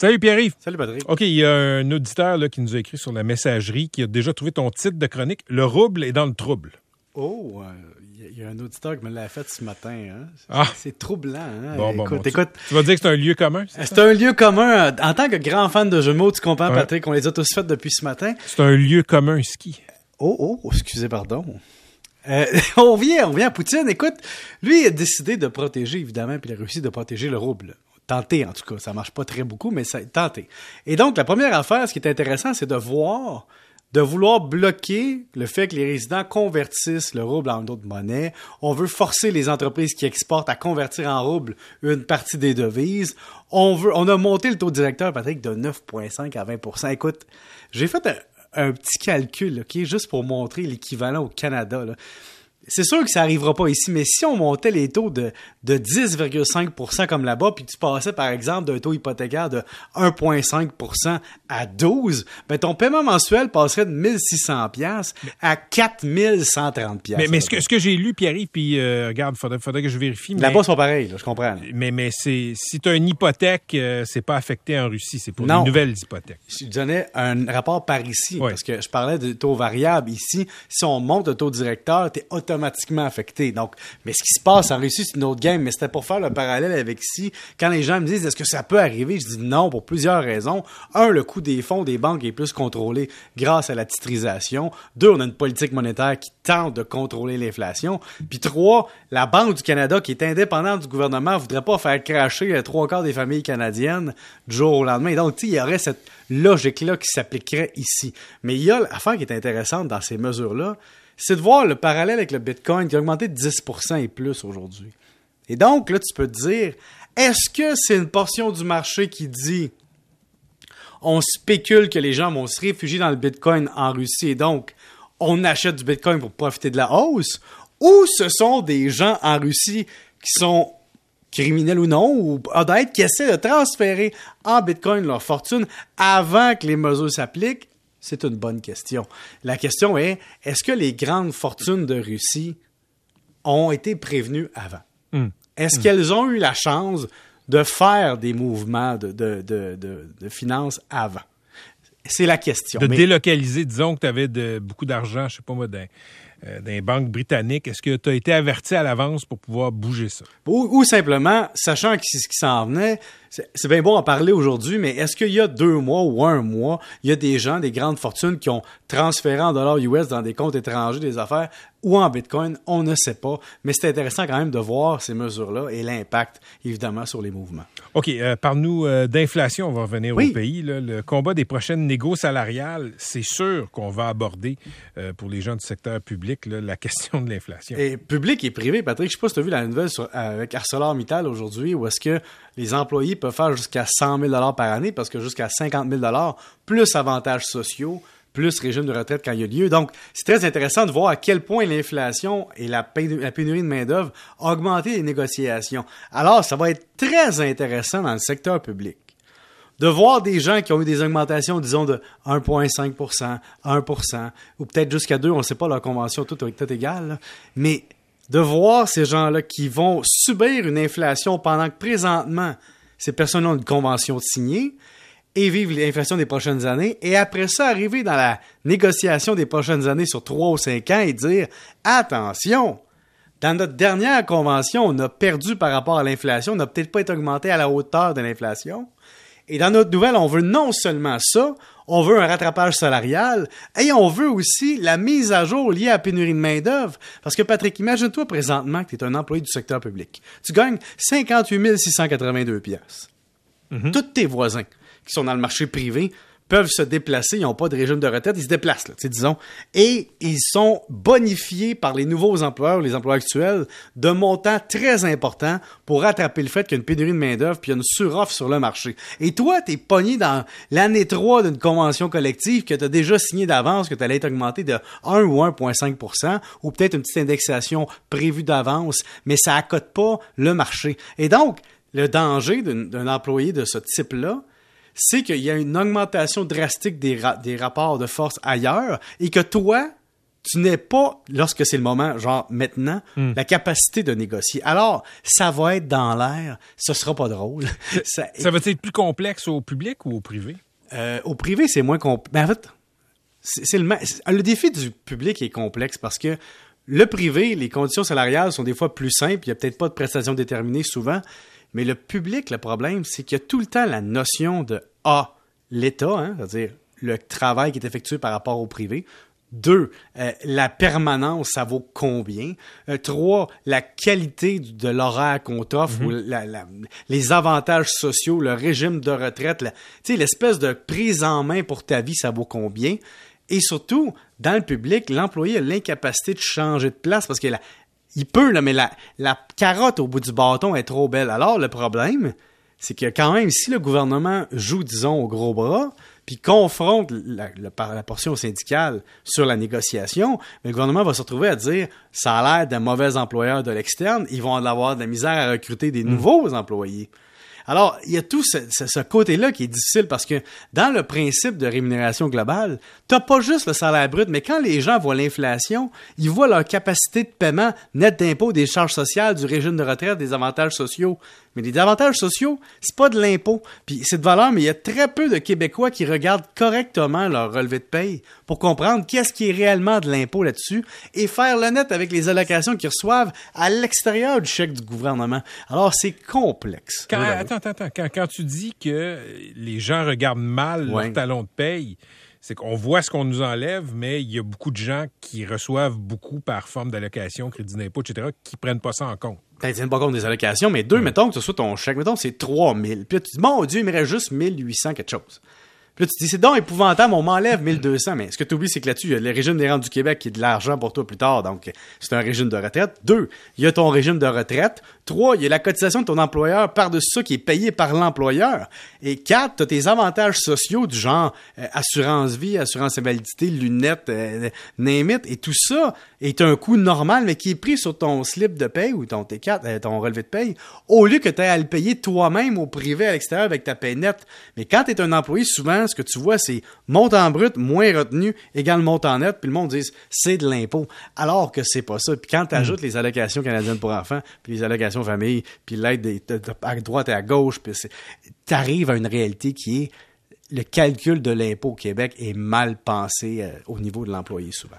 Salut Pierre-Yves. Salut Patrick. OK, il y a un auditeur là, qui nous a écrit sur la messagerie qui a déjà trouvé ton titre de chronique Le rouble est dans le trouble. Oh, il y, a un auditeur qui me l'a fait ce matin. Hein. Ah. C'est troublant. Hein? Bon, bon, écoute, bon, tu- écoute, Tu, vas dire que c'est un lieu commun? c'est ça? c'est un lieu commun. euh, En tant que grand fan de jeux de mots, tu comprends, Ouais. Patrick, on les a tous faits depuis ce matin. C'est un lieu commun ski. Oh, oh, excusez, pardon. Euh, on vient, on vient à Poutine. Écoute, lui il a décidé de protéger, évidemment, puis il a réussi de protéger le rouble. Tenté, en tout cas. Ça marche pas très beaucoup, mais ça tenté. Et donc, la première affaire, ce qui est intéressant, c'est de voir, de vouloir bloquer le fait que les résidents convertissent le rouble en d'autres monnaies. On veut forcer les entreprises qui exportent à convertir en rouble une partie des devises. On veut, on a monté le taux directeur, Patrick, de 9,5 à 20% Écoute, j'ai fait un, petit calcul, OK, juste pour montrer l'équivalent au Canada. là. C'est sûr que ça arrivera pas ici, mais si on montait les taux de, de 10,5% comme là-bas, puis tu passais par exemple d'un taux hypothécaire de 1,5% à 12, ben ton paiement mensuel passerait de 1600 pièces à 4130 pièces. Mais, mais ce que, ce que j'ai lu, Pierre-Yves, puis euh, regarde, faudrait, faudrait que je vérifie. Là-bas, sont pareils, là, je comprends. là. mais, mais c'est, si tu as une hypothèque, euh, c'est pas affecté en Russie. C'est pour Non. une nouvelle hypothèque. Je donnais un rapport par ici, parce que je parlais de taux variable ici. Si on monte le taux directeur, tu es automatiquement affecté. Donc, mais ce qui se passe en Russie, c'est une autre game. Mais c'était pour faire le parallèle avec ici. Quand les gens me disent est-ce que ça peut arriver, je dis non pour plusieurs raisons. Un, le coût des fonds des banques est plus contrôlé grâce à la titrisation. Deux, on a une politique monétaire qui tente de contrôler l'inflation. Puis trois, la Banque du Canada, qui est indépendante du gouvernement, voudrait pas faire cracher les trois quarts des familles canadiennes du jour au lendemain. Donc, il y aurait cette logique-là qui s'appliquerait ici. Mais il y a l'affaire qui est intéressante dans ces mesures-là, c'est de voir le parallèle avec le Bitcoin qui a augmenté de 10% et plus aujourd'hui. Et donc, là, tu peux te dire, est-ce que c'est une portion du marché qui dit on spécule que les gens vont se réfugier dans le Bitcoin en Russie et donc on achète du Bitcoin pour profiter de la hausse, ou ce sont des gens en Russie qui sont criminels ou non, ou honnêtes, qui essaient de transférer en Bitcoin leur fortune avant que les mesures s'appliquent? C'est une bonne question. La question est, est-ce que les grandes fortunes de Russie ont été prévenues avant? Hmm. Est-ce qu'elles ont eu la chance de faire des mouvements de, de, de, de, de finances avant? C'est la question. De Mais- délocaliser, disons que tu avais de, beaucoup d'argent, je sais pas moi, euh, dans les banques britanniques. Est-ce que tu as été averti à l'avance pour pouvoir bouger ça? Ou, ou simplement, sachant que c'est ce qui s'en venait, c'est bien bon en parler aujourd'hui, mais est-ce qu'il y a deux mois ou un mois, il y a des gens, des grandes fortunes qui ont transféré en dollars US dans des comptes étrangers des affaires ou en Bitcoin? On ne sait pas. Mais c'est intéressant quand même de voir ces mesures-là et l'impact, évidemment, sur les mouvements. OK, euh, parle-nous euh, d'inflation, on va revenir Oui. au pays. là. Le combat des prochaines négos salariales, c'est sûr qu'on va aborder euh, pour les gens du secteur public là, la question de l'inflation. Et public et privé, Patrick, je sais pas si tu as vu la nouvelle sur- avec ArcelorMittal aujourd'hui, où est-ce que les employés peuvent faire jusqu'à 100 000 par année, parce que jusqu'à 50 000 plus avantages sociaux, plus régime de retraite quand il y a lieu. Donc, c'est très intéressant de voir à quel point l'inflation et la, pénu- la pénurie de main-d'œuvre ont augmenté les négociations. Alors, ça va être très intéressant dans le secteur public de voir des gens qui ont eu des augmentations, disons, de 1,5% 1% ou peut-être jusqu'à 2 on ne sait pas leur convention, tout est égal, mais de voir ces gens-là qui vont subir une inflation pendant que présentement, ces personnes ont une convention signée et vivent l'inflation des prochaines années, et après ça, arriver dans la négociation des prochaines années sur 3 ou 5 ans et dire, attention, dans notre dernière convention, on a perdu par rapport à l'inflation, on n'a peut-être pas été augmenté à la hauteur de l'inflation. Et dans notre nouvelle, on veut non seulement ça, on veut un rattrapage salarial et on veut aussi la mise à jour liée à la pénurie de main-d'œuvre. Parce que, Patrick, imagine-toi présentement que tu es un employé du secteur public. Tu gagnes 58 682 piastres. Tous tes voisins qui sont dans le marché privé peuvent se déplacer, ils n'ont pas de régime de retraite, ils se déplacent, là, disons, et ils sont bonifiés par les nouveaux employeurs, les employeurs actuels, de montants très importants pour rattraper le fait qu'il y a une pénurie de main-d'œuvre puis il y a une suroffre sur le marché. Et toi, tu es pogné dans l'année 3 d'une convention collective que tu as déjà signé d'avance, que tu allais être augmenté de 1 ou 1,5% ou peut-être une petite indexation prévue d'avance, mais ça accote pas le marché. Et donc, le danger d'un employé de ce type-là, c'est qu'il y a une augmentation drastique des, ra- des rapports de force ailleurs et que toi, tu n'es pas, lorsque c'est le moment, genre maintenant, Hmm. la capacité de négocier. Alors, ça va être dans l'air, ce sera pas drôle. Ça- Ça va être plus complexe au public ou au privé? euh, au privé, c'est moins complexe. Ben, en fait, c'est le, le défi du public est complexe parce que le privé, les conditions salariales sont des fois plus simples. Il n'y a peut-être pas de prestations déterminées souvent. Mais le public, le problème, c'est qu'il y a tout le temps la notion de A, l'État, hein, c'est-à-dire le travail qui est effectué par rapport au privé. Deux, euh, la permanence, ça vaut combien? Euh, trois, la qualité de l'horaire qu'on t'offre ou la- la- les avantages sociaux, le régime de retraite, l'espèce de prise en main pour ta vie, ça vaut combien? Et surtout, dans le public, l'employé a l'incapacité de changer de place parce que la- il peut, là, mais la, la carotte au bout du bâton est trop belle. Alors, le problème, c'est que quand même, si le gouvernement joue, disons, au gros bras, puis confronte la, la- portion syndicale sur la négociation, le gouvernement va se retrouver à dire ça a l'air d'un mauvais employeur de l'externe, ils vont avoir de la misère à recruter des nouveaux employés. Alors, il y a tout ce, ce- ce côté-là qui est difficile parce que dans le principe de rémunération globale, t'as pas juste le salaire brut, mais quand les gens voient l'inflation, ils voient leur capacité de paiement net d'impôt, des charges sociales, du régime de retraite, des avantages sociaux. Mais les avantages sociaux, c'est pas de l'impôt. Puis c'est de valeur, mais il y a très peu de Québécois qui regardent correctement leur relevé de paye pour comprendre qu'est-ce qui est réellement de l'impôt là-dessus et faire le net avec les allocations qu'ils reçoivent à l'extérieur du chèque du gouvernement. Alors c'est complexe. Quand. Attends, attends, attends. Quand, quand tu dis que les gens regardent mal Ouais. leur talon de paye, c'est qu'on voit ce qu'on nous enlève, mais il y a beaucoup de gens qui reçoivent beaucoup par forme d'allocation, crédit d'impôt, etc., qui prennent pas ça en compte. T'en tiens pas compte des allocations, mais deux, mettons que ce soit ton chèque, mettons c'est 3000. Puis là, tu dis, mon Dieu, il me reste juste 1800 quelque chose. Puis tu dis, c'est donc épouvantable, on m'enlève 1200. Mais ce que tu oublies, c'est que là-dessus, il y a le régime des rentes du Québec qui est de l'argent pour toi plus tard. Donc, c'est un régime de retraite. Deux, il y a ton régime de retraite. Trois, il y a la cotisation de ton employeur par-dessus ça qui est payée par l'employeur. Et quatre, tu as tes avantages sociaux du genre euh, assurance vie, assurance invalidité, lunettes, euh. Et tout ça est un coût normal, mais qui est pris sur ton slip de paye ou ton T4, euh, ton relevé de paye, au lieu que tu aies à le payer toi-même au privé à l'extérieur avec ta paye nette. Mais quand tu es un employé, souvent, ce que tu vois, c'est montant brut moins retenu égale montant net, puis le monde dit c'est de l'impôt. Alors que c'est pas ça. Puis quand tu ajoutes les allocations canadiennes pour enfants, puis les allocations famille, puis l'aide à droite et à gauche, puis tu arrives à une réalité qui est le calcul de l'impôt au Québec est mal pensé euh, au niveau de l'employé souvent.